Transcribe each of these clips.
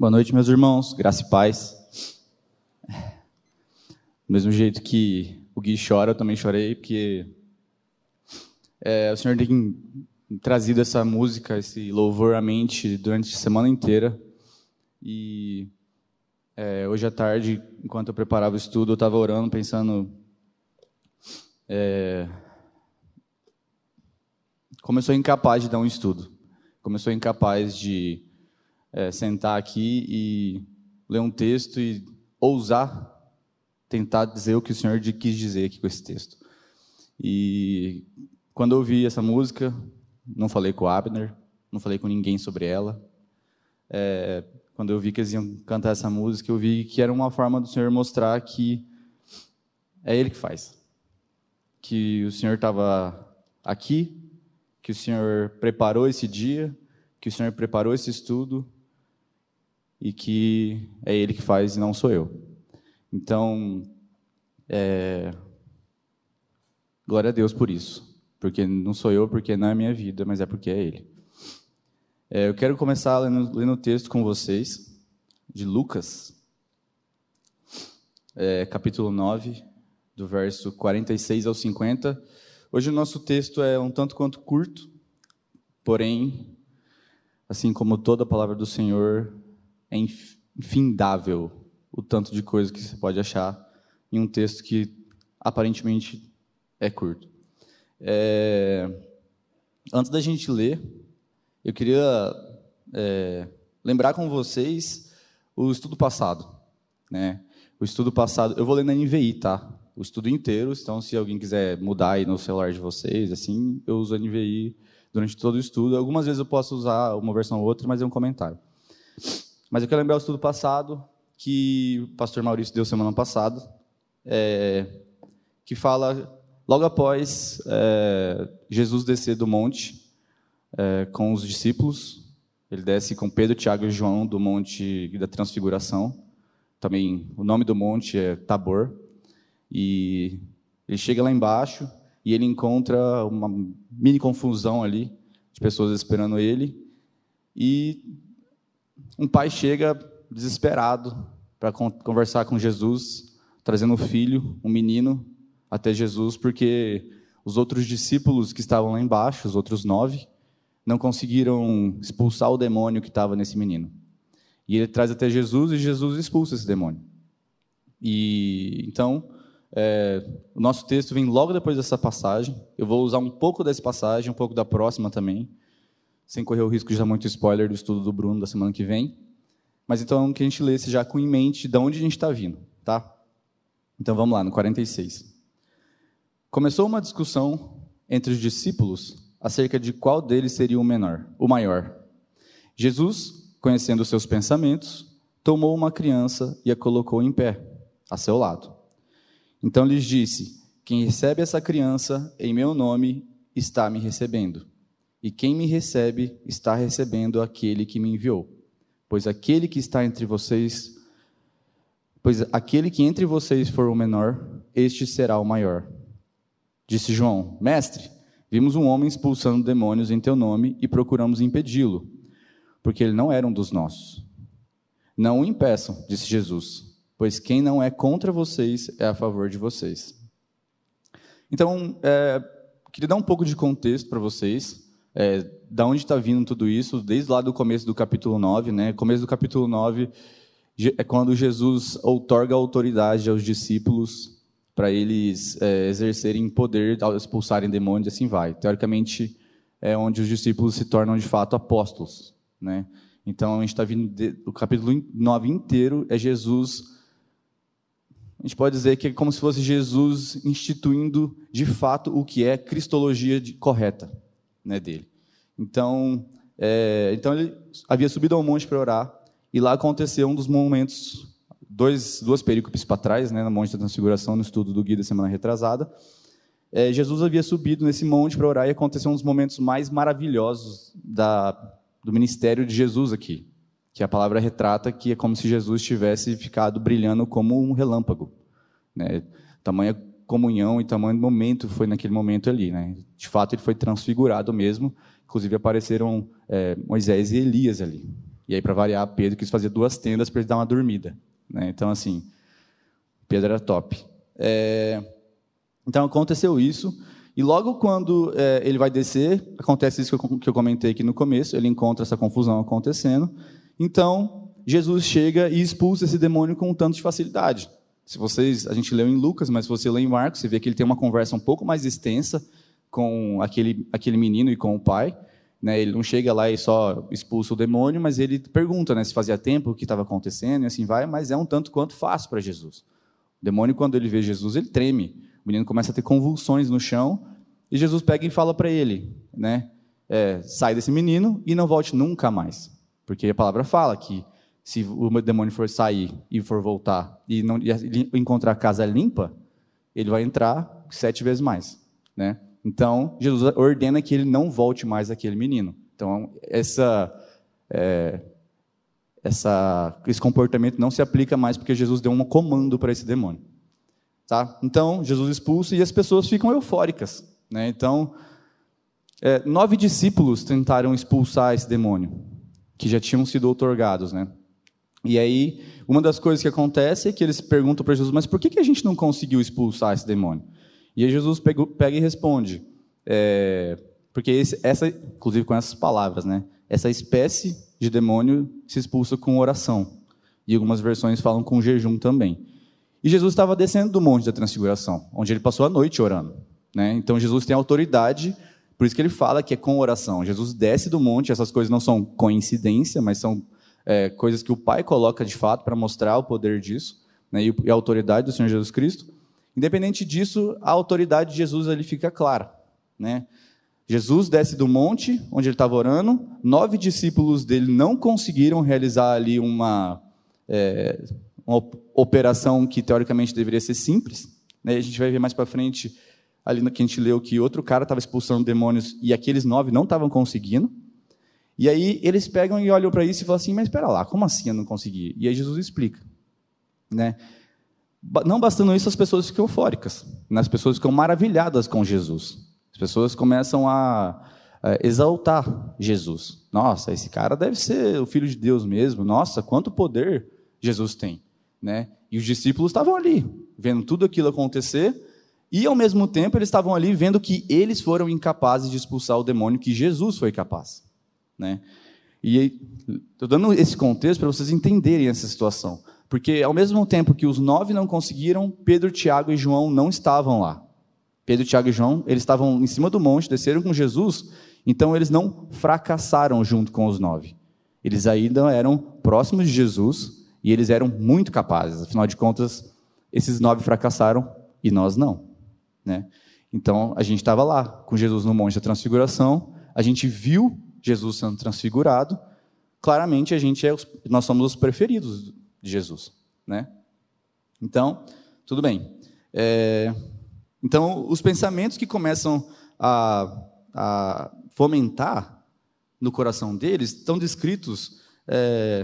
Boa noite, meus irmãos, graça e paz. Do mesmo jeito que o Gui chora, eu também chorei, porque é, o Senhor tem trazido essa música, esse louvor à mente durante a semana inteira. E é, hoje à tarde, enquanto eu preparava o estudo, eu estava orando, pensando. É, sou incapaz de dar um estudo, sou incapaz de é, sentar aqui e ler um texto e ousar tentar dizer o que o Senhor quis dizer aqui com esse texto. E quando eu ouvi essa música, não falei com o Abner, não falei com ninguém sobre ela. É, quando eu vi que eles iam cantar essa música, eu vi que era uma forma do Senhor mostrar que é Ele que faz. Que o Senhor estava aqui, que o Senhor preparou esse dia, que o Senhor preparou esse estudo e que é Ele que faz e não sou eu. Então, é... glória a Deus por isso, porque não sou eu, porque não é minha vida, mas é porque é Ele. É, eu quero começar lendo, lendo o texto com vocês, de Lucas, é, capítulo 9, do verso 46 ao 50. Hoje o nosso texto é um tanto quanto curto, porém, assim como toda a palavra do Senhor, é infindável o tanto de coisa que você pode achar em um texto que aparentemente é curto. É... Antes da gente ler, eu queria é, lembrar com vocês o estudo passado. Né? O estudo passado, eu vou ler na NVI, tá? O estudo inteiro, então se alguém quiser mudar aí no celular de vocês, assim, eu uso a NVI durante todo o estudo. Algumas vezes eu posso usar uma versão ou outra, mas é um comentário. Mas eu quero lembrar o estudo passado, que o pastor Maurício deu semana passada, é, que fala logo após é, Jesus descer do monte é, com os discípulos. Ele desce com Pedro, Tiago e João do monte da Transfiguração. Também o nome do monte é Tabor. E ele chega lá embaixo e ele encontra uma mini confusão ali de pessoas esperando ele. E um pai chega desesperado para conversar com Jesus, trazendo um filho, um menino, até Jesus, porque os outros discípulos que estavam lá embaixo, os outros nove, não conseguiram expulsar o demônio que estava nesse menino. E ele traz até Jesus e Jesus expulsa esse demônio. E então é, o nosso texto vem logo depois dessa passagem. Eu vou usar um pouco dessa passagem, um pouco da próxima também, sem correr o risco de dar muito spoiler do estudo do Bruno da semana que vem. Mas então que a gente lesse já com em mente de onde a gente está vindo, tá? Então vamos lá, no 46. Começou uma discussão entre os discípulos acerca de qual deles seria o menor, o maior. Jesus, conhecendo seus pensamentos, tomou uma criança e a colocou em pé, a seu lado. Então lhes disse: Quem recebe essa criança em meu nome está me recebendo, e quem me recebe está recebendo aquele que me enviou pois aquele que está entre vocês, pois aquele que entre vocês for o menor, este será o maior. Disse João: Mestre, vimos um homem expulsando demônios em teu nome e procuramos impedi-lo, porque ele não era um dos nossos. Não o impeçam, disse Jesus, pois quem não é contra vocês é a favor de vocês. Então, é, queria dar um pouco de contexto para vocês é, da onde está vindo tudo isso, desde lá do começo do capítulo 9. Né? Começo do capítulo 9 é quando Jesus outorga autoridade aos discípulos para eles é, exercerem poder expulsarem demônios e assim vai. Teoricamente, é onde os discípulos se tornam de fato apóstolos. Né? Então, a gente está vindo. De, o capítulo 9 inteiro é Jesus. A gente pode dizer que é como se fosse Jesus instituindo de fato o que é cristologia de, correta né, dele. Então, é, então ele havia subido ao monte para orar e lá aconteceu um dos momentos, dois, duas perícopes para trás, né, no Monte da Transfiguração, no estudo do Guia da semana retrasada. É, Jesus havia subido nesse monte para orar e aconteceu um dos momentos mais maravilhosos da, do ministério de Jesus aqui, que a palavra retrata que é como se Jesus tivesse ficado brilhando como um relâmpago, né? Tamanha comunhão e tamanho momento foi naquele momento ali. Né? De fato, ele foi transfigurado mesmo. Inclusive, apareceram é, Moisés e Elias ali. E aí, para variar, Pedro quis fazer duas tendas para ele dar uma dormida. Né? Então, assim, Pedro era top. É... Então, aconteceu isso. E logo quando é, ele vai descer, acontece isso que eu, que eu comentei aqui no começo, ele encontra essa confusão acontecendo. Então, Jesus chega e expulsa esse demônio com um tanto de facilidade. Se vocês, a gente leu em Lucas, mas se você lê em Marcos, você vê que ele tem uma conversa um pouco mais extensa com aquele, aquele menino e com o pai. Né? Ele não chega lá e só expulsa o demônio, mas ele pergunta né, se fazia tempo o que estava acontecendo e assim vai, mas é um tanto quanto fácil para Jesus. O demônio, quando ele vê Jesus, ele treme. O menino começa a ter convulsões no chão e Jesus pega e fala para ele, né? É, sai desse menino e não volte nunca mais. Porque a palavra fala que se o demônio for sair e for voltar e não e encontrar a casa limpa, ele vai entrar sete vezes mais, né? Então Jesus ordena que ele não volte mais aquele menino. Então essa é, essa, esse comportamento não se aplica mais porque Jesus deu um comando para esse demônio. Tá? Então, Jesus expulsa e as pessoas ficam eufóricas. Né? Então, é, nove discípulos tentaram expulsar esse demônio, que já tinham sido outorgados. Né? E aí, uma das coisas que acontece é que eles perguntam para Jesus, mas por que, que a gente não conseguiu expulsar esse demônio? E aí Jesus pega, pega e responde, é, porque esse, essa, inclusive com essas palavras, né? essa espécie de demônio se expulsa com oração. E algumas versões falam com jejum também. E Jesus estava descendo do Monte da Transfiguração, onde ele passou a noite orando. Né? Então Jesus tem autoridade, por isso que ele fala que é com oração. Jesus desce do monte, essas coisas não são coincidência, mas são é, coisas que o Pai coloca de fato para mostrar o poder disso né? e a autoridade do Senhor Jesus Cristo. Independente disso, a autoridade de Jesus ali fica clara. Né? Jesus desce do monte onde ele estava orando, nove discípulos dele não conseguiram realizar ali uma, é, uma operação que teoricamente deveria ser simples. Né? A gente vai ver mais para frente, ali que a gente leu, que outro cara estava expulsando demônios e aqueles nove não estavam conseguindo. E aí eles pegam e olham para isso e falam assim: Mas espera lá, como assim eu não consegui? E aí Jesus explica. Né? Não bastando isso, as pessoas ficam eufóricas, né? as pessoas ficam maravilhadas com Jesus pessoas começam a, a exaltar Jesus. Nossa, esse cara deve ser o filho de Deus mesmo. Nossa, quanto poder Jesus tem, né? E os discípulos estavam ali, vendo tudo aquilo acontecer, e ao mesmo tempo eles estavam ali vendo que eles foram incapazes de expulsar o demônio que Jesus foi capaz, né? E estou dando esse contexto para vocês entenderem essa situação, porque ao mesmo tempo que os nove não conseguiram, Pedro, Tiago e João não estavam lá. Pedro, Tiago e João, eles estavam em cima do monte, desceram com Jesus, então eles não fracassaram junto com os nove. Eles ainda eram próximos de Jesus e eles eram muito capazes. Afinal de contas, esses nove fracassaram e nós não. Né? Então, a gente estava lá com Jesus no Monte da Transfiguração, a gente viu Jesus sendo transfigurado, claramente a gente é, nós somos os preferidos de Jesus. Né? Então, tudo bem. É, então, os pensamentos que começam a, a fomentar no coração deles estão descritos. É,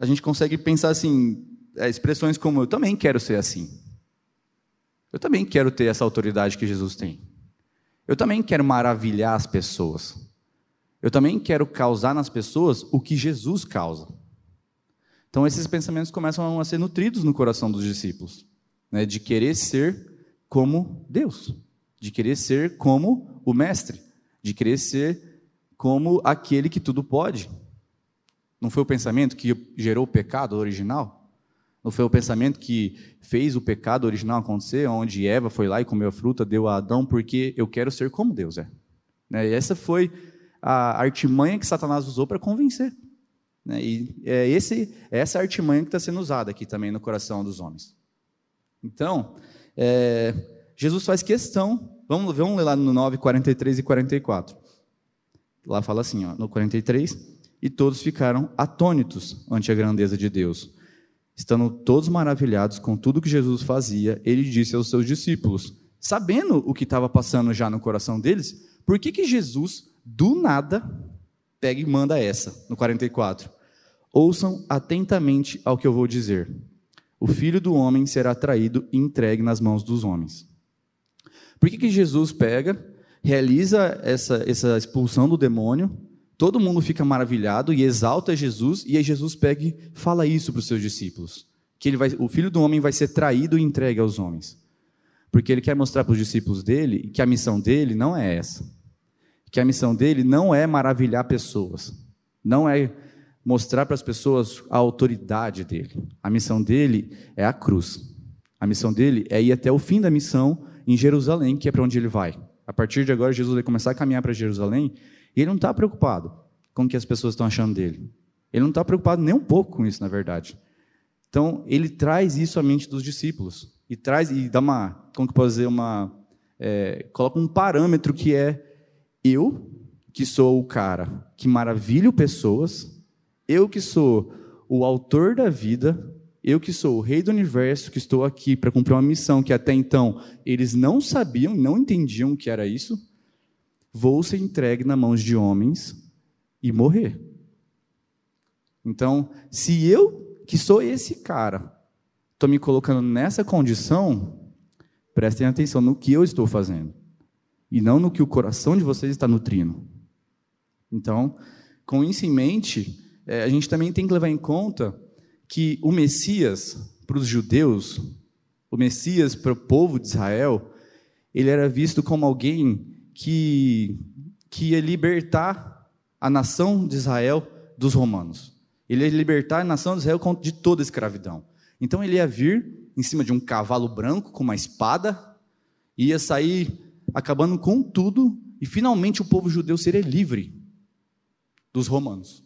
a gente consegue pensar assim, é, expressões como: eu também quero ser assim. Eu também quero ter essa autoridade que Jesus tem. Eu também quero maravilhar as pessoas. Eu também quero causar nas pessoas o que Jesus causa. Então, esses pensamentos começam a ser nutridos no coração dos discípulos, né, de querer ser como Deus, de querer ser como o Mestre, de querer ser como aquele que tudo pode. Não foi o pensamento que gerou o pecado original? Não foi o pensamento que fez o pecado original acontecer, onde Eva foi lá e comeu a fruta, deu a Adão, porque eu quero ser como Deus é. Né? E essa foi a artimanha que Satanás usou para convencer. Né? E é esse, é essa artimanha que está sendo usada aqui também no coração dos homens. Então, é, Jesus faz questão, vamos, vamos ler lá no 9, 43 e 44. Lá fala assim, ó, no 43, e todos ficaram atônitos ante a grandeza de Deus. Estando todos maravilhados com tudo que Jesus fazia, ele disse aos seus discípulos, sabendo o que estava passando já no coração deles, por que, que Jesus, do nada, pega e manda essa, no 44? Ouçam atentamente ao que eu vou dizer o filho do homem será traído e entregue nas mãos dos homens. Por que, que Jesus pega, realiza essa, essa expulsão do demônio, Todo mundo fica maravilhado e exalta Jesus, e aí Jesus pega e fala isso para os seus discípulos: que ele vai, o filho do homem vai ser traído e entregue aos homens. Porque ele quer mostrar para os discípulos dele que a missão dele não é essa. Que a missão dele não é maravilhar pessoas, não é mostrar para as pessoas a autoridade dele. A missão dele é a cruz. A missão dele é ir até o fim da missão em Jerusalém, que é para onde ele vai. A partir de agora, Jesus vai começar a caminhar para Jerusalém e ele não está preocupado com o que as pessoas estão achando dele. Ele não está preocupado nem um pouco com isso, na verdade. Então, ele traz isso à mente dos discípulos e traz e dá uma, como que posso dizer, uma é, coloca um parâmetro que é eu que sou o cara que maravilho pessoas, eu que sou o autor da vida, eu que sou o rei do universo, que estou aqui para cumprir uma missão que até então eles não sabiam, não entendiam o que era isso vou ser entregue nas mãos de homens e morrer. Então, se eu, que sou esse cara, estou me colocando nessa condição, prestem atenção no que eu estou fazendo e não no que o coração de vocês está nutrindo. Então, com isso em mente, é, a gente também tem que levar em conta que o Messias, para os judeus, o Messias para o povo de Israel, ele era visto como alguém que, que ia libertar a nação de Israel dos romanos. Ele ia libertar a nação de Israel de toda a escravidão. Então ele ia vir em cima de um cavalo branco com uma espada, ia sair acabando com tudo, e finalmente o povo judeu seria livre dos romanos.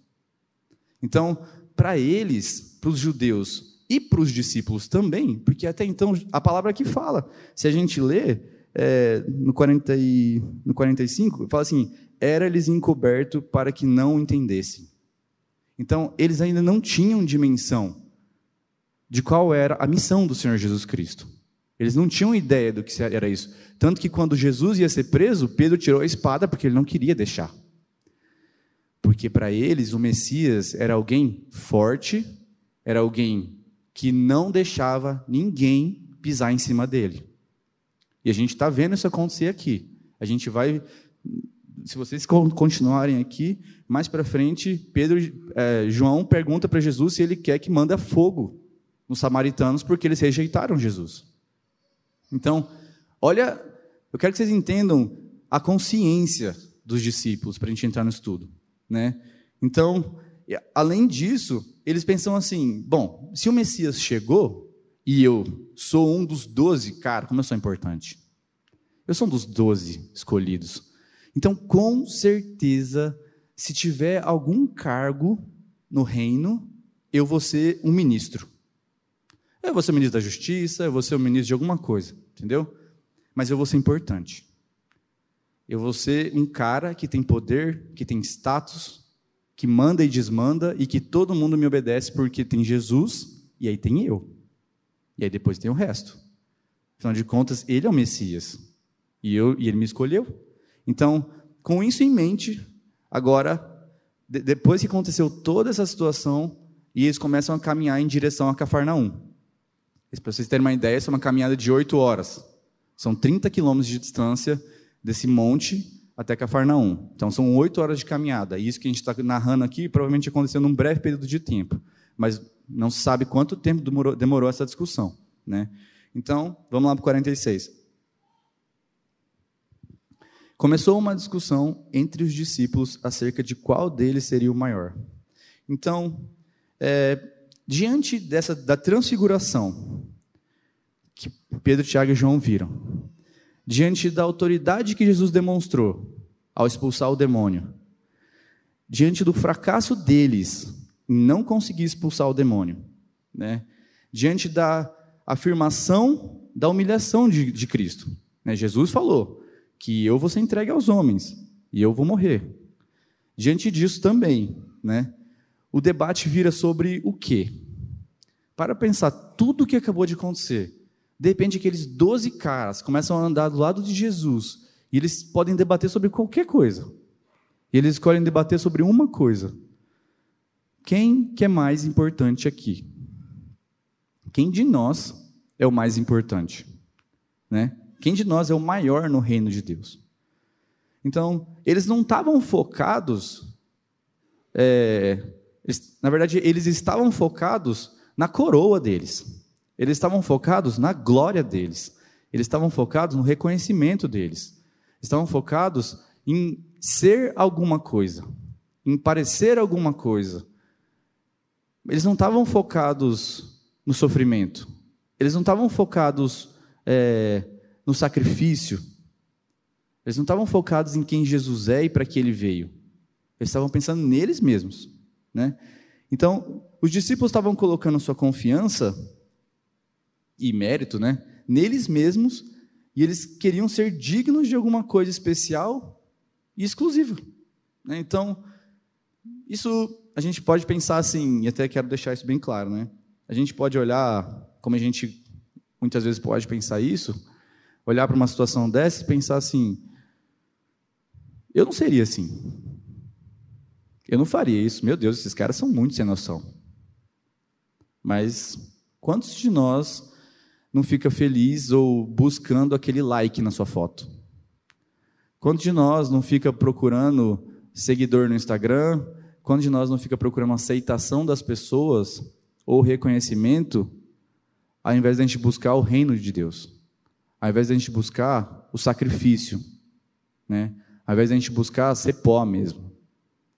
Então, para eles, para os judeus e para os discípulos também, porque até então a palavra que fala, se a gente lê, é, no, 40 e, no 45, fala assim: era-lhes encoberto para que não entendessem. Então, eles ainda não tinham dimensão de qual era a missão do Senhor Jesus Cristo. Eles não tinham ideia do que era isso. Tanto que quando Jesus ia ser preso, Pedro tirou a espada porque ele não queria deixar. Porque para eles o Messias era alguém forte, era alguém que não deixava ninguém pisar em cima dele. E a gente está vendo isso acontecer aqui. A gente vai, se vocês continuarem aqui, mais para frente, Pedro, é, João pergunta para Jesus se ele quer que manda fogo nos samaritanos porque eles rejeitaram Jesus. Então, olha, eu quero que vocês entendam a consciência dos discípulos para a gente entrar no estudo, né? Então, além disso, eles pensam assim: bom, se o Messias chegou, e eu sou um dos doze, cara, como eu sou importante. Eu sou um dos doze escolhidos. Então, com certeza, se tiver algum cargo no reino, eu vou ser um ministro. Eu vou ser ministro da justiça, eu vou ser o ministro de alguma coisa, entendeu? Mas eu vou ser importante. Eu vou ser um cara que tem poder, que tem status, que manda e desmanda e que todo mundo me obedece porque tem Jesus e aí tem eu. E aí depois tem o resto. Afinal de contas, ele é o Messias. E, eu, e ele me escolheu. Então, com isso em mente, agora, de, depois que aconteceu toda essa situação, e eles começam a caminhar em direção a Cafarnaum. Para vocês terem uma ideia, essa é uma caminhada de oito horas. São 30 quilômetros de distância desse monte até Cafarnaum. Então, são oito horas de caminhada. E isso que a gente está narrando aqui provavelmente aconteceu num breve período de tempo. Mas não se sabe quanto tempo demorou, demorou essa discussão. Né? Então, vamos lá para o 46. Começou uma discussão entre os discípulos acerca de qual deles seria o maior. Então, é, diante dessa da transfiguração que Pedro, Tiago e João viram, diante da autoridade que Jesus demonstrou ao expulsar o demônio, diante do fracasso deles não conseguir expulsar o demônio. Né? Diante da afirmação da humilhação de, de Cristo. Né? Jesus falou que eu vou ser entregue aos homens e eu vou morrer. Diante disso também, né? o debate vira sobre o quê? Para pensar tudo o que acabou de acontecer, de repente aqueles 12 caras começam a andar do lado de Jesus e eles podem debater sobre qualquer coisa. E eles escolhem debater sobre uma coisa: quem que é mais importante aqui? Quem de nós é o mais importante? Né? Quem de nós é o maior no reino de Deus? Então, eles não estavam focados é, eles, na verdade, eles estavam focados na coroa deles. Eles estavam focados na glória deles. Eles estavam focados no reconhecimento deles. Estavam focados em ser alguma coisa, em parecer alguma coisa. Eles não estavam focados no sofrimento. Eles não estavam focados é, no sacrifício. Eles não estavam focados em quem Jesus é e para que ele veio. Eles estavam pensando neles mesmos. Né? Então, os discípulos estavam colocando sua confiança e mérito né, neles mesmos e eles queriam ser dignos de alguma coisa especial e exclusiva. Né? Então, isso a gente pode pensar assim, e até quero deixar isso bem claro, né? A gente pode olhar, como a gente muitas vezes pode pensar isso, olhar para uma situação dessa e pensar assim: eu não seria assim. Eu não faria isso. Meu Deus, esses caras são muito sem noção. Mas quantos de nós não fica feliz ou buscando aquele like na sua foto? Quantos de nós não fica procurando seguidor no Instagram? Quantos de nós não fica procurando aceitação das pessoas ou reconhecimento, ao invés de a gente buscar o reino de Deus? Ao invés de a gente buscar o sacrifício, né? Ao invés de a gente buscar ser pó mesmo.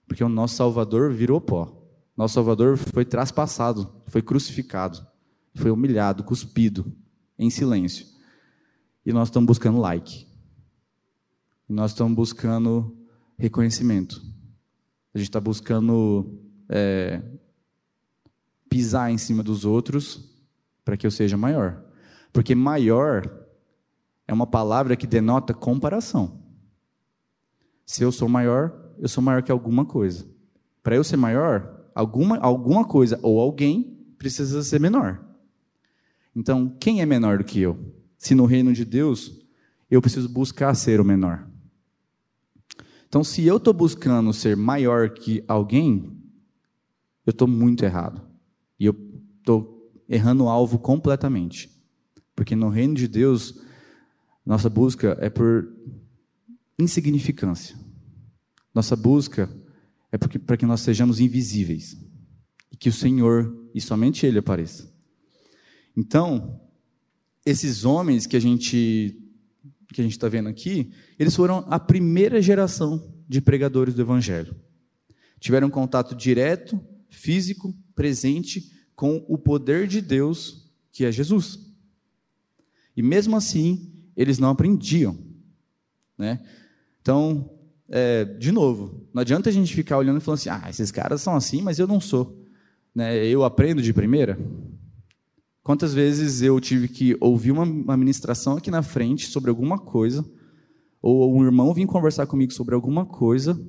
Porque o nosso Salvador virou pó. Nosso Salvador foi traspassado, foi crucificado, foi humilhado, cuspido, em silêncio. E nós estamos buscando like. E nós estamos buscando reconhecimento. A gente está buscando é, pisar em cima dos outros para que eu seja maior. Porque maior é uma palavra que denota comparação. Se eu sou maior, eu sou maior que alguma coisa. Para eu ser maior, alguma, alguma coisa ou alguém precisa ser menor. Então, quem é menor do que eu? Se no reino de Deus eu preciso buscar ser o menor. Então, se eu estou buscando ser maior que alguém, eu estou muito errado. E eu estou errando o alvo completamente. Porque no reino de Deus, nossa busca é por insignificância. Nossa busca é para que nós sejamos invisíveis e que o Senhor e somente Ele apareça. Então, esses homens que a gente que a gente está vendo aqui, eles foram a primeira geração de pregadores do Evangelho. Tiveram contato direto, físico, presente com o poder de Deus, que é Jesus. E mesmo assim, eles não aprendiam. Né? Então, é, de novo, não adianta a gente ficar olhando e falando assim, ah, esses caras são assim, mas eu não sou. Né? Eu aprendo de primeira. Quantas vezes eu tive que ouvir uma, ministração aqui na frente sobre alguma coisa, ou um irmão vir conversar comigo sobre alguma coisa,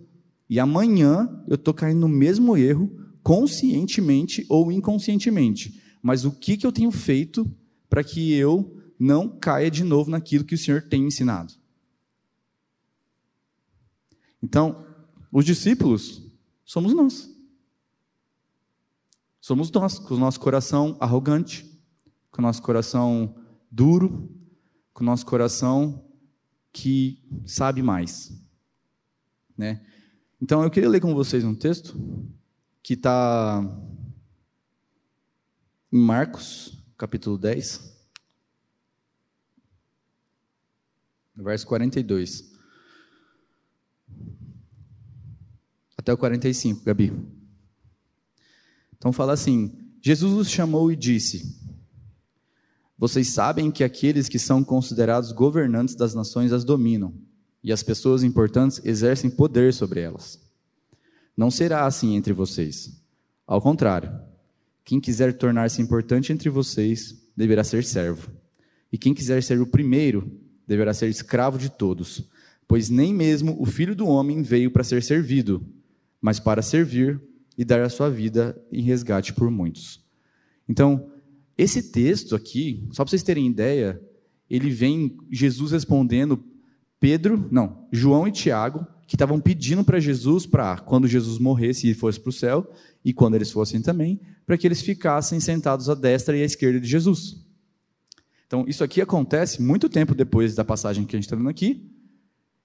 e amanhã eu estou caindo no mesmo erro, conscientemente ou inconscientemente. Mas o que, que eu tenho feito para que eu não caia de novo naquilo que o Senhor tem ensinado? Então, os discípulos somos nós. Somos nós, com o nosso coração arrogante, com o nosso coração duro, com o nosso coração que sabe mais. Né? Então, eu queria ler com vocês um texto que está em Marcos, capítulo 10, verso 42. Até o 45, Gabi. Então fala assim: Jesus os chamou e disse: Vocês sabem que aqueles que são considerados governantes das nações as dominam, e as pessoas importantes exercem poder sobre elas. Não será assim entre vocês. Ao contrário, quem quiser tornar-se importante entre vocês deverá ser servo, e quem quiser ser o primeiro deverá ser escravo de todos, pois nem mesmo o filho do homem veio para ser servido mas para servir e dar a sua vida em resgate por muitos. Então, esse texto aqui, só para vocês terem ideia, ele vem Jesus respondendo Pedro, não, João e Tiago, que estavam pedindo para Jesus para quando Jesus morresse e fosse para o céu, e quando eles fossem também, para que eles ficassem sentados à destra e à esquerda de Jesus. Então, isso aqui acontece muito tempo depois da passagem que a gente está vendo aqui,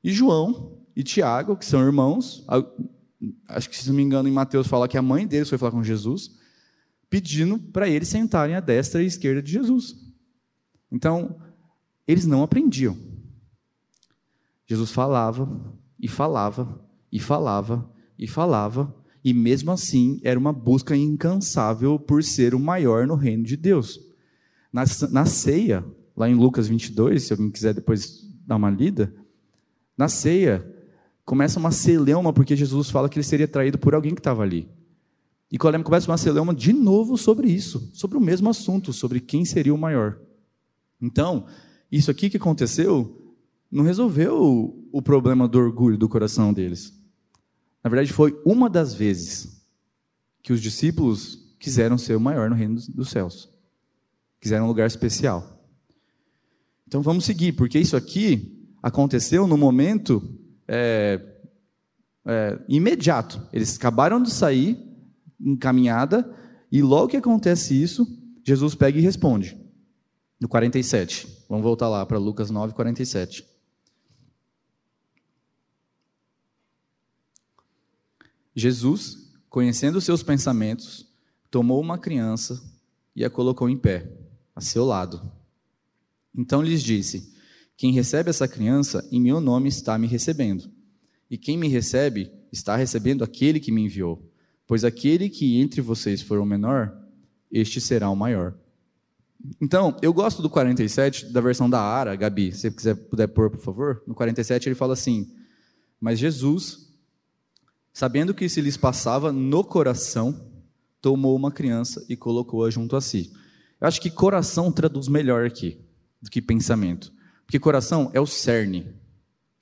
e João e Tiago, que são irmãos, acho que se não me engano, em Mateus fala que a mãe deles foi falar com Jesus, pedindo para eles sentarem à destra e à esquerda de Jesus. Então, eles não aprendiam. Jesus falava e falava e falava e falava, e mesmo assim era uma busca incansável por ser o maior no reino de Deus. Na, na ceia, lá em Lucas 22, se alguém quiser depois dar uma lida, na ceia começa uma celeuma, porque Jesus fala que ele seria traído por alguém que estava ali. E começa uma celeuma de novo sobre isso, sobre o mesmo assunto, sobre quem seria o maior. Então, isso aqui que aconteceu não resolveu o problema do orgulho do coração deles. Na verdade, foi uma das vezes que os discípulos quiseram ser o maior no reino dos céus. Quiseram um lugar especial. Então vamos seguir, porque isso aqui aconteceu no momento é, é, imediato. Eles acabaram de sair em caminhada, e logo que acontece isso, Jesus pega e responde. No 47. Vamos voltar lá para Lucas 9, 47. Jesus, conhecendo seus pensamentos, tomou uma criança e a colocou em pé, a seu lado. Então lhes disse: Quem recebe essa criança, em meu nome está me recebendo. E quem me recebe, está recebendo aquele que me enviou. Pois aquele que entre vocês for o menor, este será o maior. Então, eu gosto do 47, da versão da Ara, Gabi, se você quiser puder pôr, por favor. No 47 ele fala assim: Mas Jesus Sabendo que se lhes passava no coração, tomou uma criança e colocou-a junto a si. Eu acho que coração traduz melhor aqui do que pensamento. Porque coração é o cerne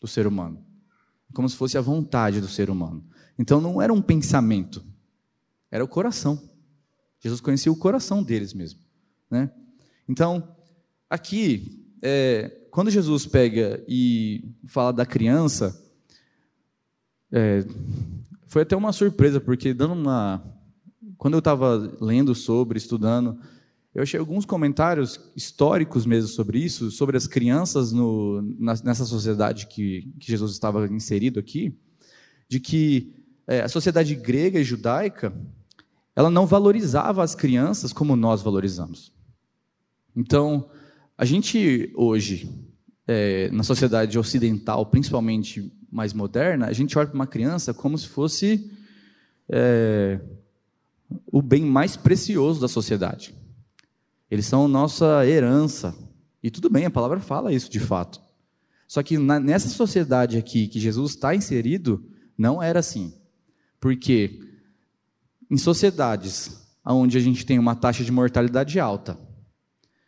do ser humano. Como se fosse a vontade do ser humano. Então não era um pensamento, era o coração. Jesus conhecia o coração deles mesmo. Né? Então, aqui, é, quando Jesus pega e fala da criança, é, foi até uma surpresa, porque dando uma. Quando eu estava lendo sobre, estudando, eu achei alguns comentários históricos mesmo sobre isso, sobre as crianças no, nessa sociedade que, que Jesus estava inserido aqui, de que é, a sociedade grega e judaica ela não valorizava as crianças como nós valorizamos. Então, a gente hoje, é, na sociedade ocidental, principalmente mais moderna, a gente olha para uma criança como se fosse é, o bem mais precioso da sociedade. Eles são nossa herança. E tudo bem, a palavra fala isso de fato. Só que na, nessa sociedade aqui que Jesus está inserido, não era assim. Porque em sociedades onde a gente tem uma taxa de mortalidade alta,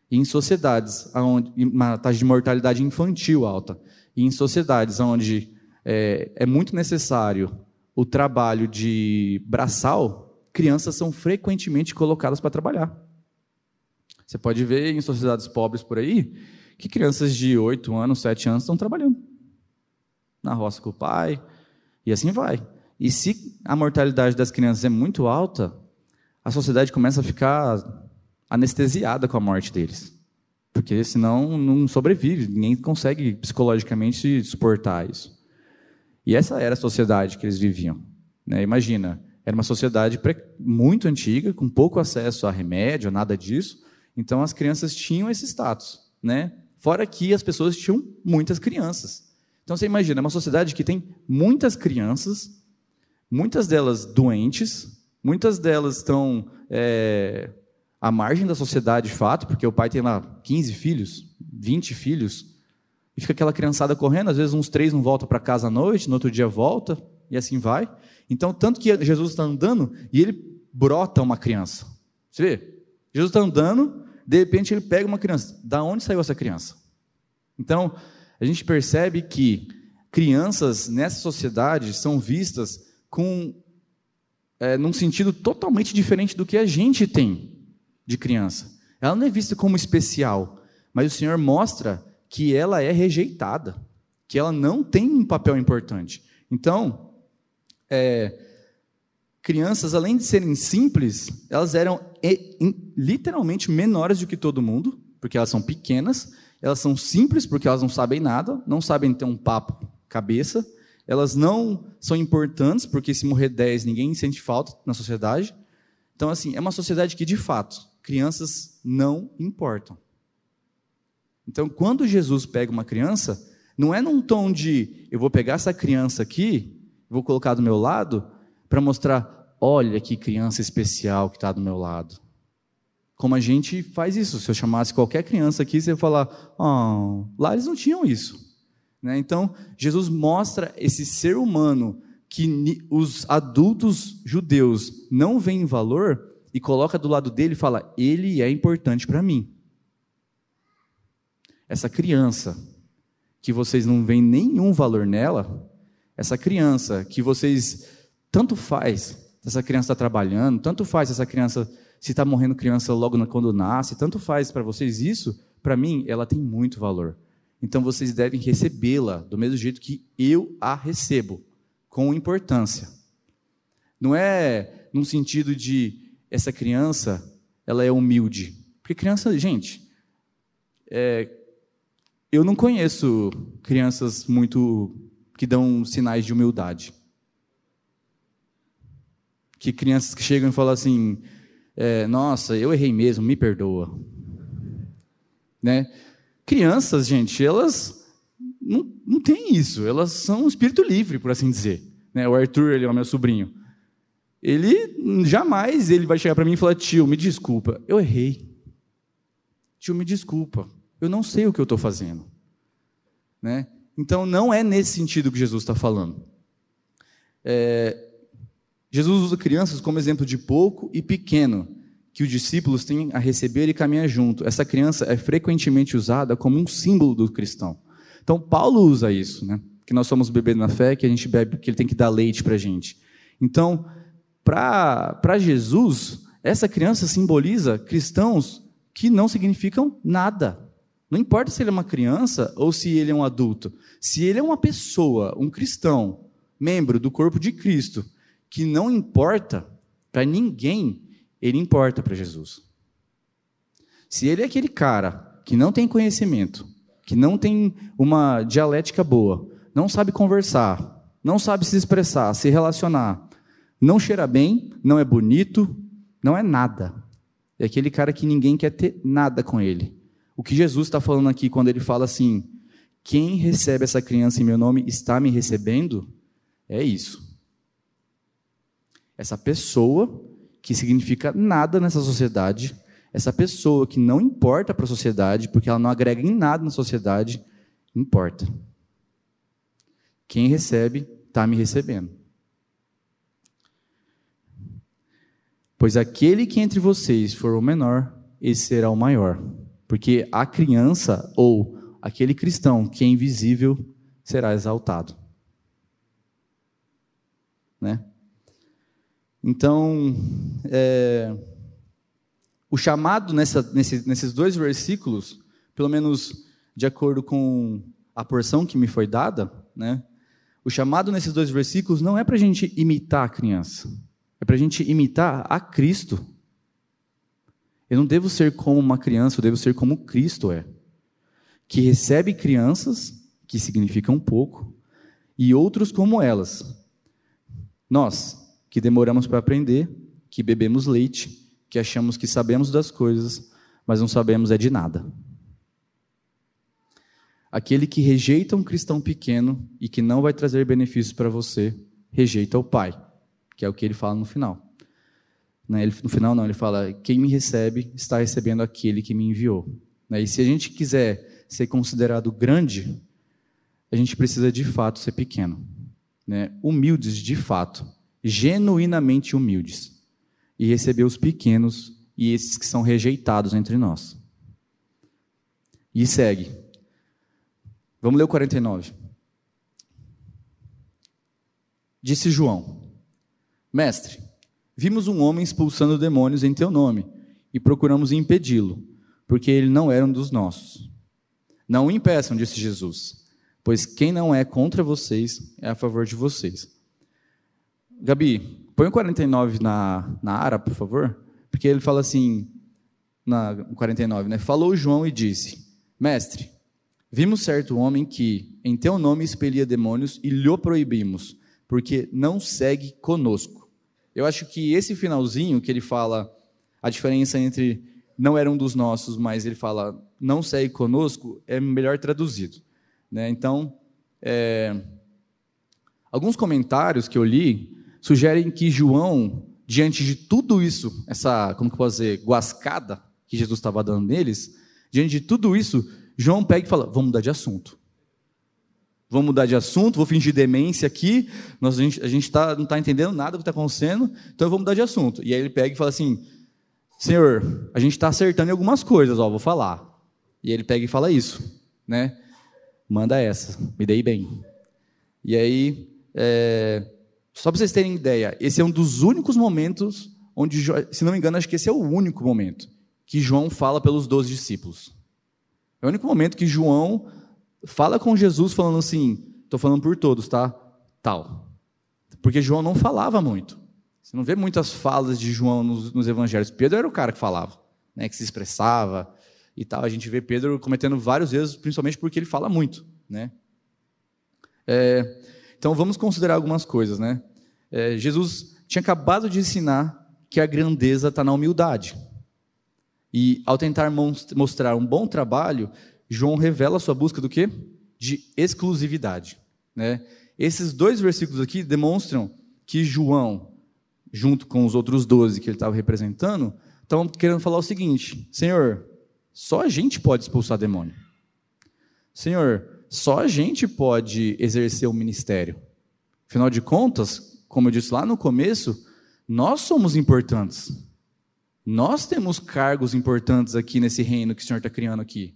e em sociedades onde uma taxa de mortalidade infantil alta, e em sociedades onde é, é muito necessário o trabalho de braçal, crianças são frequentemente colocadas para trabalhar. Você pode ver em sociedades pobres por aí que crianças de 8 anos, 7 anos estão trabalhando na roça com o pai, e assim vai. E se a mortalidade das crianças é muito alta, a sociedade começa a ficar anestesiada com a morte deles. Porque senão não sobrevive, ninguém consegue psicologicamente suportar isso. E essa era a sociedade que eles viviam. Né? Imagina, era uma sociedade muito antiga, com pouco acesso a remédio, nada disso. Então as crianças tinham esse status. Né? Fora que as pessoas tinham muitas crianças. Então você imagina, é uma sociedade que tem muitas crianças, muitas delas doentes, muitas delas estão é, à margem da sociedade de fato, porque o pai tem lá 15 filhos, 20 filhos, e fica aquela criançada correndo, às vezes uns três não voltam para casa à noite, no outro dia volta, e assim vai. Então, tanto que Jesus está andando e ele brota uma criança. Você vê? Jesus está andando, de repente ele pega uma criança. Da onde saiu essa criança? Então, a gente percebe que crianças nessa sociedade são vistas com é, num sentido totalmente diferente do que a gente tem de criança. Ela não é vista como especial, mas o Senhor mostra que ela é rejeitada, que ela não tem um papel importante. Então, é, crianças, além de serem simples, elas eram literalmente menores do que todo mundo, porque elas são pequenas, elas são simples porque elas não sabem nada, não sabem ter um papo cabeça, elas não são importantes, porque se morrer 10, ninguém sente falta na sociedade. Então, assim, é uma sociedade que, de fato, crianças não importam. Então, quando Jesus pega uma criança, não é num tom de eu vou pegar essa criança aqui, vou colocar do meu lado, para mostrar, olha que criança especial que está do meu lado. Como a gente faz isso. Se eu chamasse qualquer criança aqui, você ia falar, oh, lá eles não tinham isso. Né? Então, Jesus mostra esse ser humano que os adultos judeus não veem valor e coloca do lado dele e fala: ele é importante para mim. Essa criança que vocês não veem nenhum valor nela, essa criança que vocês tanto faz essa criança está trabalhando, tanto faz essa criança se está morrendo criança logo quando nasce, tanto faz para vocês isso, para mim ela tem muito valor. Então vocês devem recebê-la do mesmo jeito que eu a recebo, com importância. Não é num sentido de essa criança, ela é humilde. Porque criança, gente, é, eu não conheço crianças muito que dão sinais de humildade. Que crianças que chegam e falam assim: é, Nossa, eu errei mesmo, me perdoa. Né? Crianças, gente, elas não, não têm isso, elas são um espírito livre, por assim dizer. Né? O Arthur, ele é o meu sobrinho. Ele jamais ele vai chegar para mim e falar: tio, me desculpa, eu errei. Tio, me desculpa, eu não sei o que eu estou fazendo. Né? Então, não é nesse sentido que Jesus está falando. É, Jesus usa crianças como exemplo de pouco e pequeno, que os discípulos têm a receber e caminhar junto. Essa criança é frequentemente usada como um símbolo do cristão. Então, Paulo usa isso, né? que nós somos bebê na fé, que a gente bebe, que ele tem que dar leite para a gente. Então, para Jesus, essa criança simboliza cristãos que não significam nada. Não importa se ele é uma criança ou se ele é um adulto. Se ele é uma pessoa, um cristão, membro do corpo de Cristo, que não importa para ninguém, ele importa para Jesus. Se ele é aquele cara que não tem conhecimento, que não tem uma dialética boa, não sabe conversar, não sabe se expressar, se relacionar, não cheira bem, não é bonito, não é nada. É aquele cara que ninguém quer ter nada com ele. O que Jesus está falando aqui quando ele fala assim: quem recebe essa criança em meu nome está me recebendo, é isso. Essa pessoa que significa nada nessa sociedade, essa pessoa que não importa para a sociedade, porque ela não agrega em nada na sociedade, importa. Quem recebe, está me recebendo. Pois aquele que entre vocês for o menor, esse será o maior. Porque a criança ou aquele cristão que é invisível será exaltado. Né? Então, é, o chamado nessa, nesse, nesses dois versículos, pelo menos de acordo com a porção que me foi dada, né, o chamado nesses dois versículos não é para a gente imitar a criança, é para a gente imitar a Cristo. Eu não devo ser como uma criança, eu devo ser como Cristo é, que recebe crianças, que significam pouco, e outros como elas. Nós, que demoramos para aprender, que bebemos leite, que achamos que sabemos das coisas, mas não sabemos é de nada. Aquele que rejeita um cristão pequeno e que não vai trazer benefícios para você, rejeita o Pai, que é o que ele fala no final. Né, no final, não, ele fala: quem me recebe está recebendo aquele que me enviou. Né, e se a gente quiser ser considerado grande, a gente precisa de fato ser pequeno. Né, humildes de fato genuinamente humildes e receber os pequenos e esses que são rejeitados entre nós. E segue. Vamos ler o 49. Disse João: Mestre, vimos um homem expulsando demônios em teu nome e procuramos impedi-lo, porque ele não era um dos nossos. Não o impeçam, disse Jesus, pois quem não é contra vocês é a favor de vocês. Gabi, põe o 49 na, na Ara, por favor. Porque ele fala assim, na 49, né? Falou João e disse: Mestre, Vimos certo homem que, em teu nome, expelia demônios e lhe proibimos, porque não segue conosco. Eu acho que esse finalzinho que ele fala, a diferença entre não era um dos nossos, mas ele fala não segue conosco, é melhor traduzido. Né? Então, é, alguns comentários que eu li sugerem que João, diante de tudo isso, essa, como que eu posso dizer, guascada que Jesus estava dando neles, diante de tudo isso, João pega e fala: vamos mudar de assunto. Vamos mudar de assunto, vou fingir demência aqui, nós, a gente, a gente tá, não está entendendo nada do que está acontecendo, então vou mudar de assunto. E aí ele pega e fala assim: Senhor, a gente está acertando em algumas coisas, ó, vou falar. E ele pega e fala isso, né? Manda essa, me dei bem. E aí, é, só para vocês terem ideia, esse é um dos únicos momentos onde, se não me engano, acho que esse é o único momento que João fala pelos doze discípulos. É o único momento que João fala com Jesus falando assim, estou falando por todos, tá? Tal. Porque João não falava muito. Você não vê muitas falas de João nos, nos evangelhos. Pedro era o cara que falava, né, que se expressava e tal. A gente vê Pedro cometendo vários erros, principalmente porque ele fala muito, né? É, então vamos considerar algumas coisas, né? É, Jesus tinha acabado de ensinar que a grandeza está na humildade. E ao tentar mostrar um bom trabalho, João revela a sua busca do quê? De exclusividade. Né? Esses dois versículos aqui demonstram que João, junto com os outros doze que ele estava representando, estavam querendo falar o seguinte: Senhor, só a gente pode expulsar demônio. Senhor, só a gente pode exercer o ministério. Afinal de contas, como eu disse lá no começo, nós somos importantes. Nós temos cargos importantes aqui nesse reino que o Senhor está criando aqui.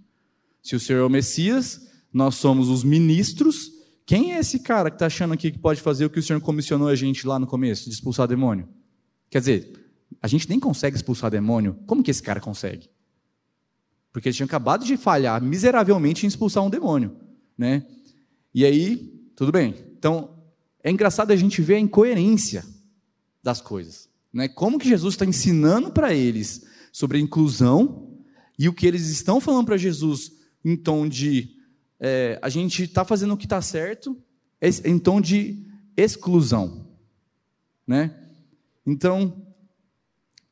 Se o Senhor é o Messias, nós somos os ministros. Quem é esse cara que está achando aqui que pode fazer o que o Senhor comissionou a gente lá no começo, de expulsar demônio? Quer dizer, a gente nem consegue expulsar demônio. Como que esse cara consegue? Porque ele tinha acabado de falhar miseravelmente em expulsar um demônio. Né? E aí, tudo bem. Então, é engraçado a gente ver a incoerência das coisas. Né? Como que Jesus está ensinando para eles sobre a inclusão e o que eles estão falando para Jesus em tom de é, a gente está fazendo o que está certo, em tom de exclusão. Né? Então,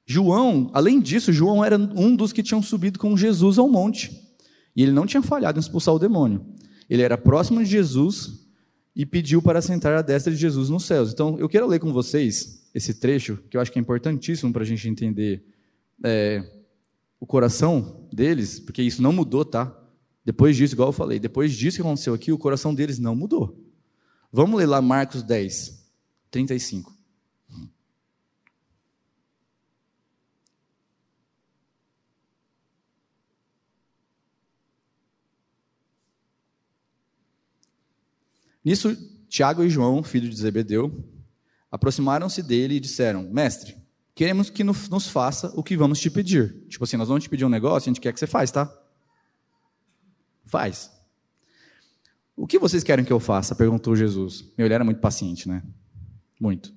João, além disso, João era um dos que tinham subido com Jesus ao monte. E ele não tinha falhado em expulsar o demônio. Ele era próximo de Jesus e pediu para sentar à destra de Jesus nos céus. Então, eu quero ler com vocês esse trecho, que eu acho que é importantíssimo para a gente entender é, o coração deles, porque isso não mudou, tá? Depois disso, igual eu falei, depois disso que aconteceu aqui, o coração deles não mudou. Vamos ler lá Marcos 10, 35. Nisso, Tiago e João, filho de Zebedeu, aproximaram-se dele e disseram: Mestre, queremos que nos faça o que vamos te pedir. Tipo assim, nós vamos te pedir um negócio, a gente quer que você faz, tá? Faz. O que vocês querem que eu faça? perguntou Jesus. Meu, ele era muito paciente, né? Muito.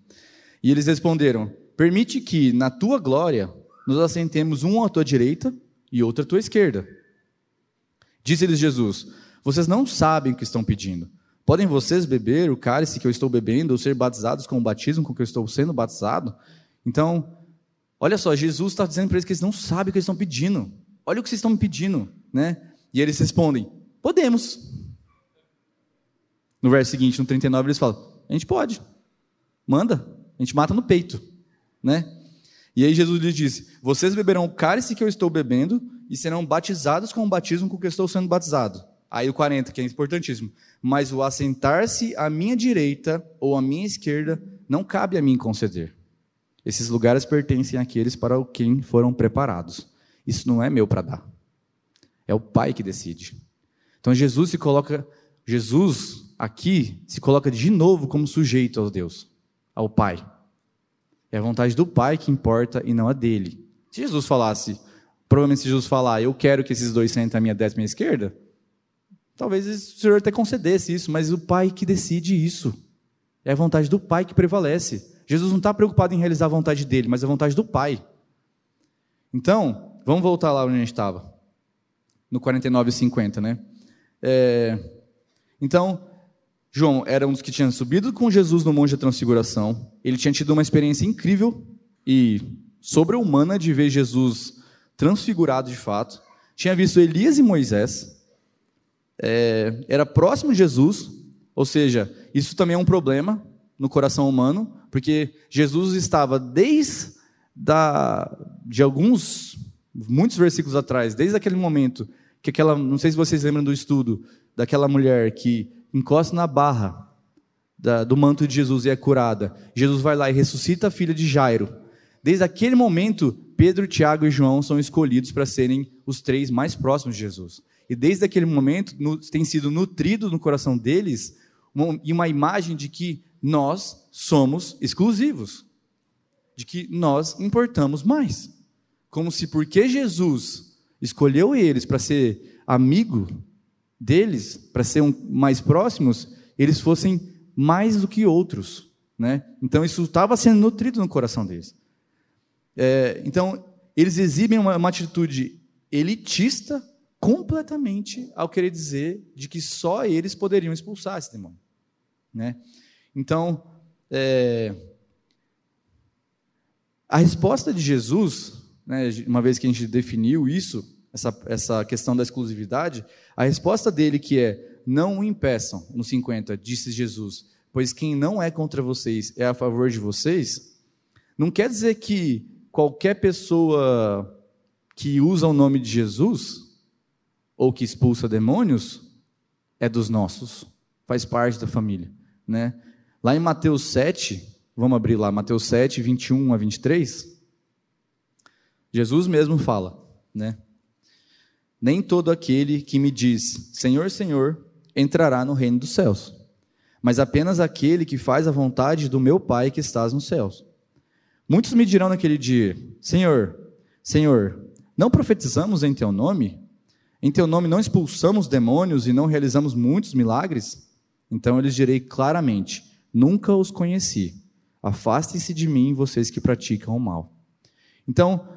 E eles responderam: Permite que, na tua glória, nos assentemos um à tua direita e outro à tua esquerda. Disse-lhes Jesus: Vocês não sabem o que estão pedindo. Podem vocês beber o cálice que eu estou bebendo, ou ser batizados com o batismo com que eu estou sendo batizado? Então, olha só, Jesus está dizendo para eles que eles não sabem o que eles estão pedindo. Olha o que vocês estão me pedindo, né? E eles respondem: Podemos. No verso seguinte, no 39, eles falam: A gente pode. Manda. A gente mata no peito, né? E aí Jesus lhes disse: Vocês beberão o cálice que eu estou bebendo e serão batizados com o batismo com que eu estou sendo batizado. Aí o 40, que é importantíssimo. Mas o assentar-se à minha direita ou à minha esquerda não cabe a mim conceder. Esses lugares pertencem àqueles para quem foram preparados. Isso não é meu para dar. É o Pai que decide. Então Jesus se coloca, Jesus aqui se coloca de novo como sujeito ao Deus, ao Pai. É a vontade do Pai que importa e não a dele. Se Jesus falasse, provavelmente se Jesus falar, eu quero que esses dois sentem à minha destra e à minha esquerda, Talvez o Senhor até concedesse isso, mas o Pai que decide isso. É a vontade do Pai que prevalece. Jesus não está preocupado em realizar a vontade dele, mas a vontade do Pai. Então, vamos voltar lá onde a gente estava. No 49 e 50, né? É, então, João era um dos que tinha subido com Jesus no Monte da Transfiguração. Ele tinha tido uma experiência incrível e sobre-humana de ver Jesus transfigurado de fato. Tinha visto Elias e Moisés. É, era próximo de Jesus, ou seja, isso também é um problema no coração humano, porque Jesus estava desde da, de alguns, muitos versículos atrás, desde aquele momento que aquela, não sei se vocês lembram do estudo, daquela mulher que encosta na barra da, do manto de Jesus e é curada. Jesus vai lá e ressuscita a filha de Jairo. Desde aquele momento, Pedro, Tiago e João são escolhidos para serem os três mais próximos de Jesus. E desde aquele momento no, tem sido nutrido no coração deles uma, uma imagem de que nós somos exclusivos, de que nós importamos mais. Como se porque Jesus escolheu eles para ser amigo deles, para ser um, mais próximos, eles fossem mais do que outros. Né? Então isso estava sendo nutrido no coração deles. É, então, eles exibem uma, uma atitude elitista completamente ao querer dizer de que só eles poderiam expulsar esse demônio. Né? Então, é, a resposta de Jesus né, uma vez que a gente definiu isso, essa, essa questão da exclusividade, a resposta dele que é, não o impeçam, no 50, disse Jesus, pois quem não é contra vocês é a favor de vocês, não quer dizer que qualquer pessoa que usa o nome de Jesus, ou que expulsa demônios, é dos nossos, faz parte da família. Né? Lá em Mateus 7, vamos abrir lá, Mateus 7, 21 a 23, Jesus mesmo fala, né? Nem todo aquele que me diz, Senhor, Senhor, entrará no reino dos céus, mas apenas aquele que faz a vontade do meu Pai que estás nos céus. Muitos me dirão naquele dia: Senhor, Senhor, não profetizamos em teu nome? Em teu nome não expulsamos demônios e não realizamos muitos milagres? Então eu lhes direi claramente: Nunca os conheci. Afastem-se de mim, vocês que praticam o mal. Então,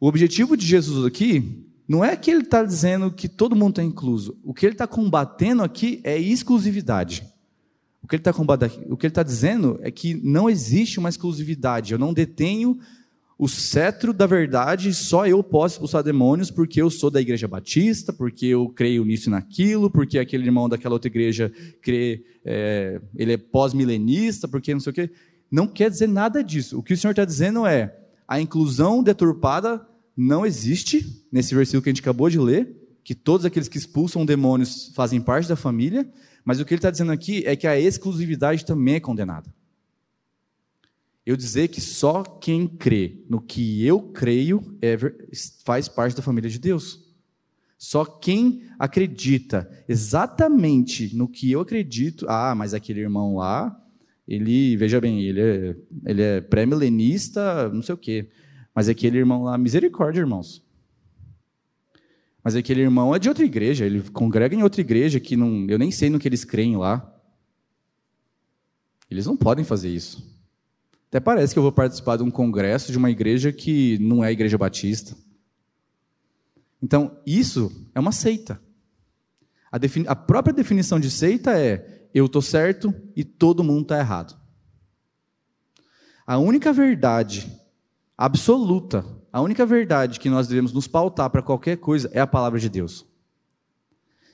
o objetivo de Jesus aqui não é que ele está dizendo que todo mundo está incluso. O que ele está combatendo aqui é exclusividade. O que ele está combatendo, o que ele está dizendo é que não existe uma exclusividade. Eu não detenho o cetro da verdade, só eu posso expulsar demônios porque eu sou da igreja batista, porque eu creio nisso e naquilo, porque aquele irmão daquela outra igreja crê, é, ele é pós-milenista, porque não sei o quê. Não quer dizer nada disso. O que o Senhor está dizendo é a inclusão deturpada não existe, nesse versículo que a gente acabou de ler, que todos aqueles que expulsam demônios fazem parte da família, mas o que ele está dizendo aqui é que a exclusividade também é condenada. Eu dizer que só quem crê no que eu creio é, faz parte da família de Deus. Só quem acredita exatamente no que eu acredito, ah, mas aquele irmão lá, ele, veja bem, ele é, ele é pré-milenista, não sei o quê. Mas aquele irmão lá, misericórdia, irmãos. Mas aquele irmão é de outra igreja, ele congrega em outra igreja que não, eu nem sei no que eles creem lá. Eles não podem fazer isso. Até parece que eu vou participar de um congresso de uma igreja que não é a igreja batista. Então, isso é uma seita. A, a própria definição de seita é eu estou certo e todo mundo está errado. A única verdade absoluta, a única verdade que nós devemos nos pautar para qualquer coisa é a palavra de Deus.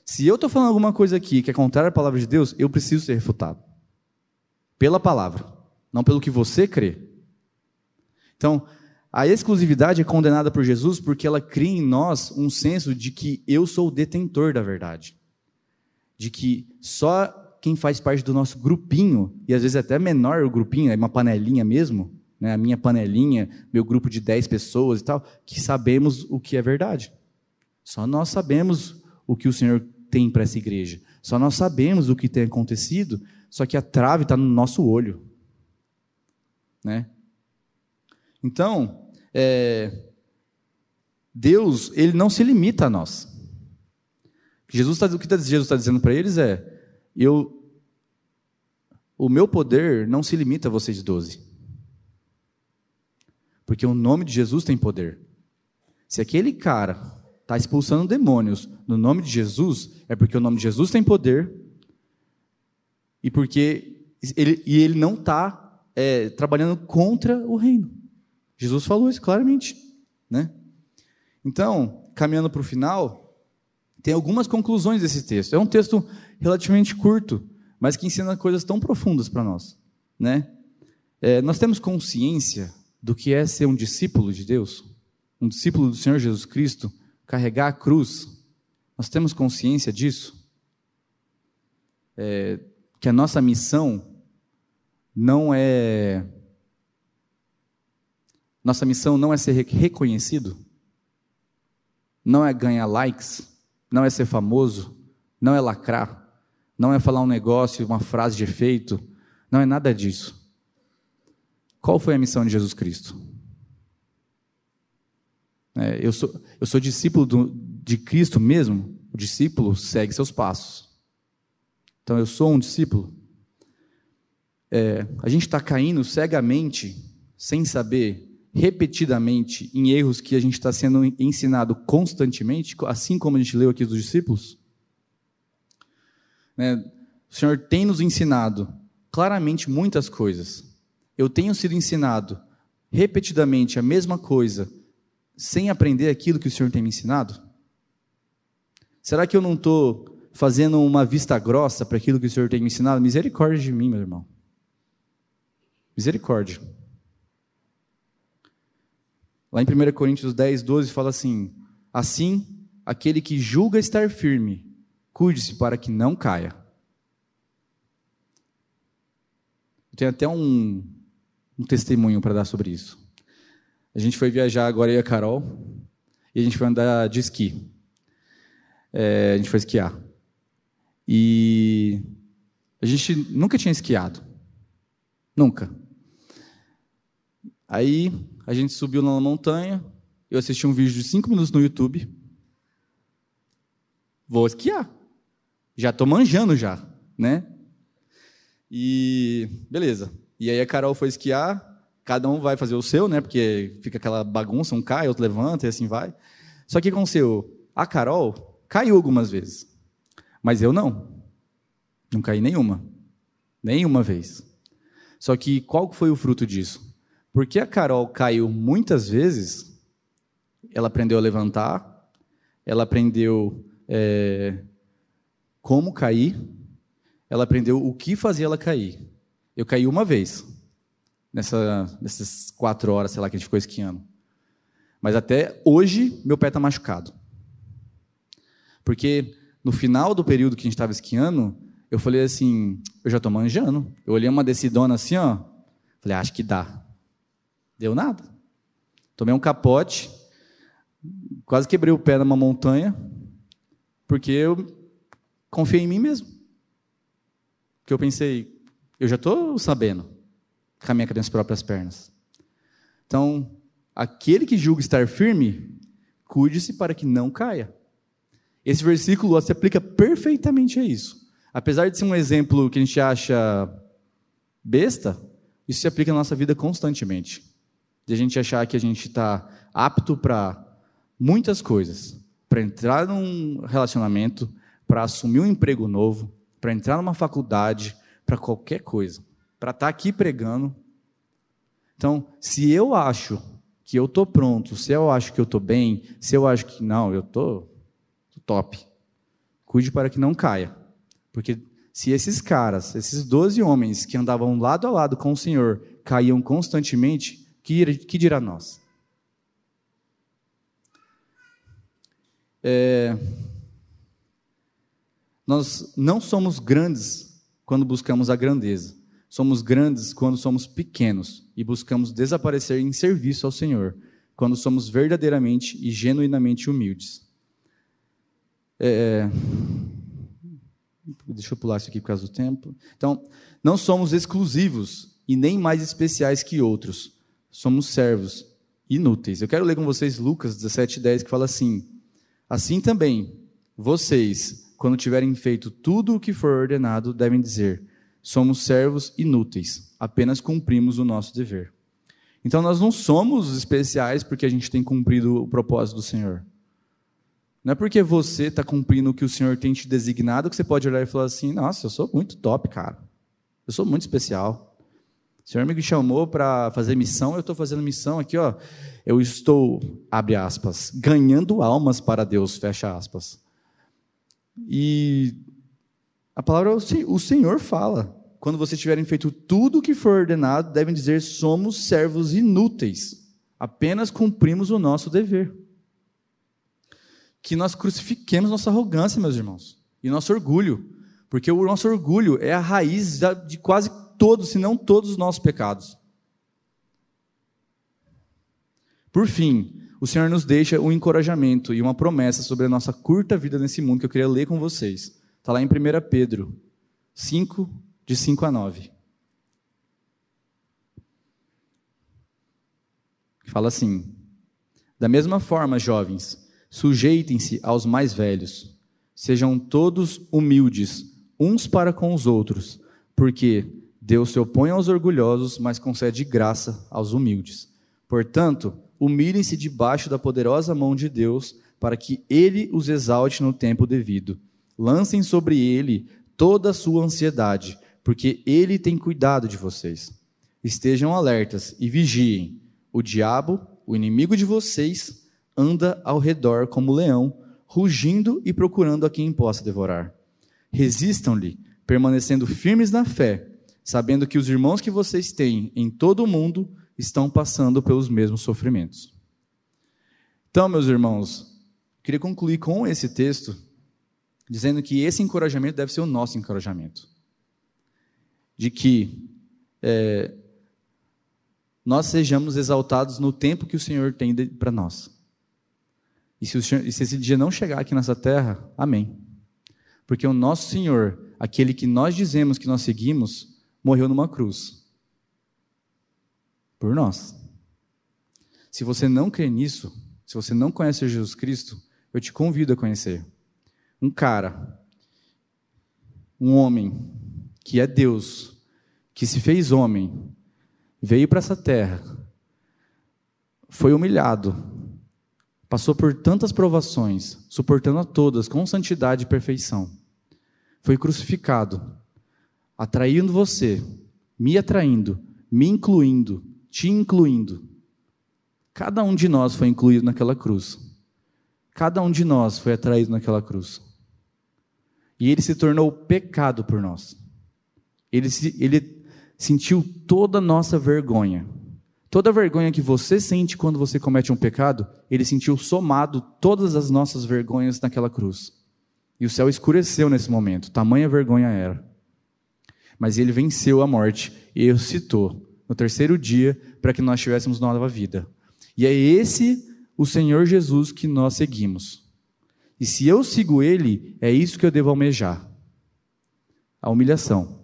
Se eu estou falando alguma coisa aqui que é contrária à palavra de Deus, eu preciso ser refutado. Pela palavra, não pelo que você crê. Então, a exclusividade é condenada por Jesus porque ela cria em nós um senso de que eu sou o detentor da verdade. De que só quem faz parte do nosso grupinho, e às vezes até menor o grupinho, é uma panelinha mesmo, né, a minha panelinha, meu grupo de 10 pessoas e tal, que sabemos o que é verdade. Só nós sabemos o que o Senhor tem para essa igreja. Só nós sabemos o que tem acontecido, só que a trave está no nosso olho. Né? Então, é, Deus, ele não se limita a nós. Jesus tá, o que tá, Jesus está dizendo para eles é: eu, o meu poder não se limita a vocês doze. Porque o nome de Jesus tem poder. Se aquele cara está expulsando demônios no nome de Jesus, é porque o nome de Jesus tem poder e porque ele, e ele não está é, trabalhando contra o reino. Jesus falou isso claramente, né? Então, caminhando para o final, tem algumas conclusões desse texto. É um texto relativamente curto, mas que ensina coisas tão profundas para nós, né? É, nós temos consciência do que é ser um discípulo de Deus, um discípulo do Senhor Jesus Cristo, carregar a cruz. Nós temos consciência disso? É, que a nossa missão não é. Nossa missão não é ser reconhecido, não é ganhar likes, não é ser famoso, não é lacrar, não é falar um negócio, uma frase de efeito, não é nada disso. Qual foi a missão de Jesus Cristo? É, eu, sou, eu sou discípulo do, de Cristo mesmo, o discípulo segue seus passos. Então eu sou um discípulo. É, a gente está caindo cegamente, sem saber, repetidamente, em erros que a gente está sendo ensinado constantemente, assim como a gente leu aqui dos discípulos. Né? O Senhor tem nos ensinado claramente muitas coisas eu tenho sido ensinado repetidamente a mesma coisa, sem aprender aquilo que o Senhor tem me ensinado? Será que eu não estou fazendo uma vista grossa para aquilo que o Senhor tem me ensinado? Misericórdia de mim, meu irmão. Misericórdia. Lá em 1 Coríntios 10, 12 fala assim: Assim, aquele que julga estar firme, cuide-se para que não caia. Tem até um, um testemunho para dar sobre isso. A gente foi viajar agora, eu e a Carol, e a gente foi andar de esqui. É, a gente foi esquiar. E a gente nunca tinha esquiado. Nunca. Aí a gente subiu na montanha, eu assisti um vídeo de cinco minutos no YouTube. Vou esquiar. Já estou manjando já, né? E beleza. E aí a Carol foi esquiar, cada um vai fazer o seu, né? Porque fica aquela bagunça, um cai, outro levanta e assim vai. Só que seu, a Carol caiu algumas vezes. Mas eu não. Não caí nenhuma. Nenhuma vez. Só que qual foi o fruto disso? Porque a Carol caiu muitas vezes, ela aprendeu a levantar, ela aprendeu é, como cair, ela aprendeu o que fazia ela cair. Eu caí uma vez, nessa, nessas quatro horas, sei lá, que a gente ficou esquiando. Mas até hoje, meu pé está machucado. Porque no final do período que a gente estava esquiando, eu falei assim, eu já estou manjando. Eu olhei uma decidona assim, ó. Falei, acho que dá. Deu nada. Tomei um capote, quase quebrei o pé numa montanha, porque eu confiei em mim mesmo. Porque eu pensei, eu já estou sabendo caminhar com as próprias pernas. Então, aquele que julga estar firme, cuide-se para que não caia. Esse versículo se aplica perfeitamente a isso. Apesar de ser um exemplo que a gente acha besta, isso se aplica na nossa vida constantemente. De a gente achar que a gente está apto para muitas coisas, para entrar num relacionamento, para assumir um emprego novo, para entrar numa faculdade, para qualquer coisa, para estar tá aqui pregando. Então, se eu acho que eu estou pronto, se eu acho que eu estou bem, se eu acho que não, eu estou top, cuide para que não caia. Porque se esses caras, esses doze homens que andavam lado a lado com o Senhor, caíam constantemente, que, que dirá nós? É, nós não somos grandes quando buscamos a grandeza. Somos grandes quando somos pequenos e buscamos desaparecer em serviço ao Senhor, quando somos verdadeiramente e genuinamente humildes. É... Deixa eu pular isso aqui por causa do tempo. Então, não somos exclusivos e nem mais especiais que outros. Somos servos inúteis. Eu quero ler com vocês Lucas 17:10 que fala assim: Assim também, vocês quando tiverem feito tudo o que for ordenado, devem dizer: somos servos inúteis, apenas cumprimos o nosso dever. Então nós não somos especiais porque a gente tem cumprido o propósito do Senhor. Não é porque você está cumprindo o que o Senhor tem te designado que você pode olhar e falar assim: nossa, eu sou muito top, cara. Eu sou muito especial. O Senhor me chamou para fazer missão, eu estou fazendo missão aqui, ó. Eu estou, abre aspas, ganhando almas para Deus, fecha aspas. E a palavra o Senhor fala. Quando vocês tiverem feito tudo o que for ordenado, devem dizer: somos servos inúteis, apenas cumprimos o nosso dever. Que nós crucifiquemos nossa arrogância, meus irmãos, e nosso orgulho, porque o nosso orgulho é a raiz de quase todos, se não todos os nossos pecados. Por fim, o Senhor nos deixa um encorajamento e uma promessa sobre a nossa curta vida nesse mundo que eu queria ler com vocês. Está lá em 1 Pedro 5, de 5 a 9. Fala assim: Da mesma forma, jovens, sujeitem-se aos mais velhos. Sejam todos humildes, uns para com os outros, porque Deus se opõe aos orgulhosos, mas concede graça aos humildes. Portanto, humilhem-se debaixo da poderosa mão de Deus, para que ele os exalte no tempo devido. Lancem sobre ele toda a sua ansiedade, porque ele tem cuidado de vocês. Estejam alertas e vigiem. O diabo, o inimigo de vocês, anda ao redor como leão, rugindo e procurando a quem possa devorar. Resistam-lhe, permanecendo firmes na fé, sabendo que os irmãos que vocês têm em todo o mundo estão passando pelos mesmos sofrimentos. Então, meus irmãos, queria concluir com esse texto, dizendo que esse encorajamento deve ser o nosso encorajamento. De que é, nós sejamos exaltados no tempo que o Senhor tem para nós. E se, Senhor, e se esse dia não chegar aqui nessa terra, amém. Porque o nosso Senhor, aquele que nós dizemos que nós seguimos, morreu numa cruz por nós. Se você não crê nisso, se você não conhece Jesus Cristo, eu te convido a conhecer. Um cara, um homem, que é Deus, que se fez homem, veio para essa terra, foi humilhado, passou por tantas provações, suportando a todas com santidade e perfeição, foi crucificado, atraindo você, me atraindo, me incluindo, te incluindo. Cada um de nós foi incluído naquela cruz. Cada um de nós foi atraído naquela cruz. E ele se tornou pecado por nós. Ele, se, ele sentiu toda a nossa vergonha. Toda a vergonha que você sente quando você comete um pecado, ele sentiu somado todas as nossas vergonhas naquela cruz. E o céu escureceu nesse momento, tamanha vergonha era. Mas ele venceu a morte e ressuscitou no terceiro dia, para que nós tivéssemos nova vida. E é esse o Senhor Jesus que nós seguimos. E se eu sigo Ele, é isso que eu devo almejar: a humilhação.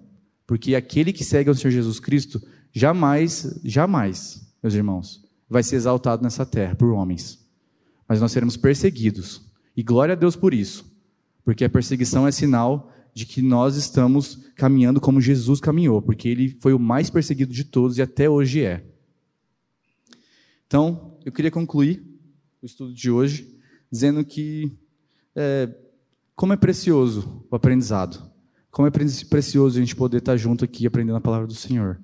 Porque aquele que segue ao Senhor Jesus Cristo, jamais, jamais, meus irmãos, vai ser exaltado nessa terra por homens. Mas nós seremos perseguidos. E glória a Deus por isso. Porque a perseguição é sinal de que nós estamos caminhando como Jesus caminhou, porque ele foi o mais perseguido de todos e até hoje é. Então, eu queria concluir o estudo de hoje dizendo que é, como é precioso o aprendizado, como é precioso a gente poder estar junto aqui aprendendo a palavra do Senhor.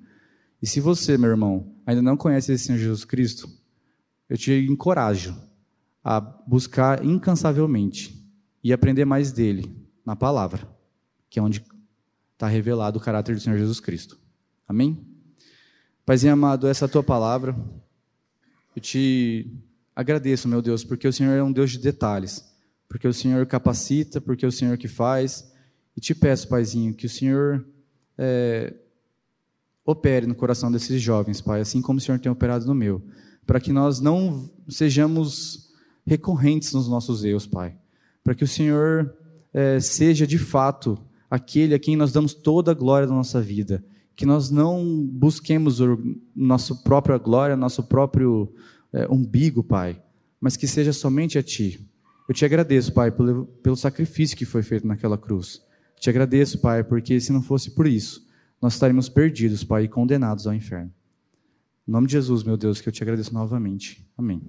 E se você, meu irmão, ainda não conhece esse Senhor Jesus Cristo, eu te encorajo a buscar incansavelmente e aprender mais dele na palavra que é onde está revelado o caráter do Senhor Jesus Cristo. Amém? Paizinho amado, essa é a tua palavra. Eu te agradeço, meu Deus, porque o Senhor é um Deus de detalhes, porque o Senhor capacita, porque é o Senhor que faz. E te peço, Paizinho, que o Senhor é, opere no coração desses jovens, Pai, assim como o Senhor tem operado no meu, para que nós não sejamos recorrentes nos nossos erros, Pai, para que o Senhor é, seja de fato aquele a quem nós damos toda a glória da nossa vida. Que nós não busquemos nossa própria glória, nosso próprio é, umbigo, Pai, mas que seja somente a Ti. Eu te agradeço, Pai, pelo, pelo sacrifício que foi feito naquela cruz. Te agradeço, Pai, porque se não fosse por isso, nós estaríamos perdidos, Pai, e condenados ao inferno. Em nome de Jesus, meu Deus, que eu te agradeço novamente. Amém.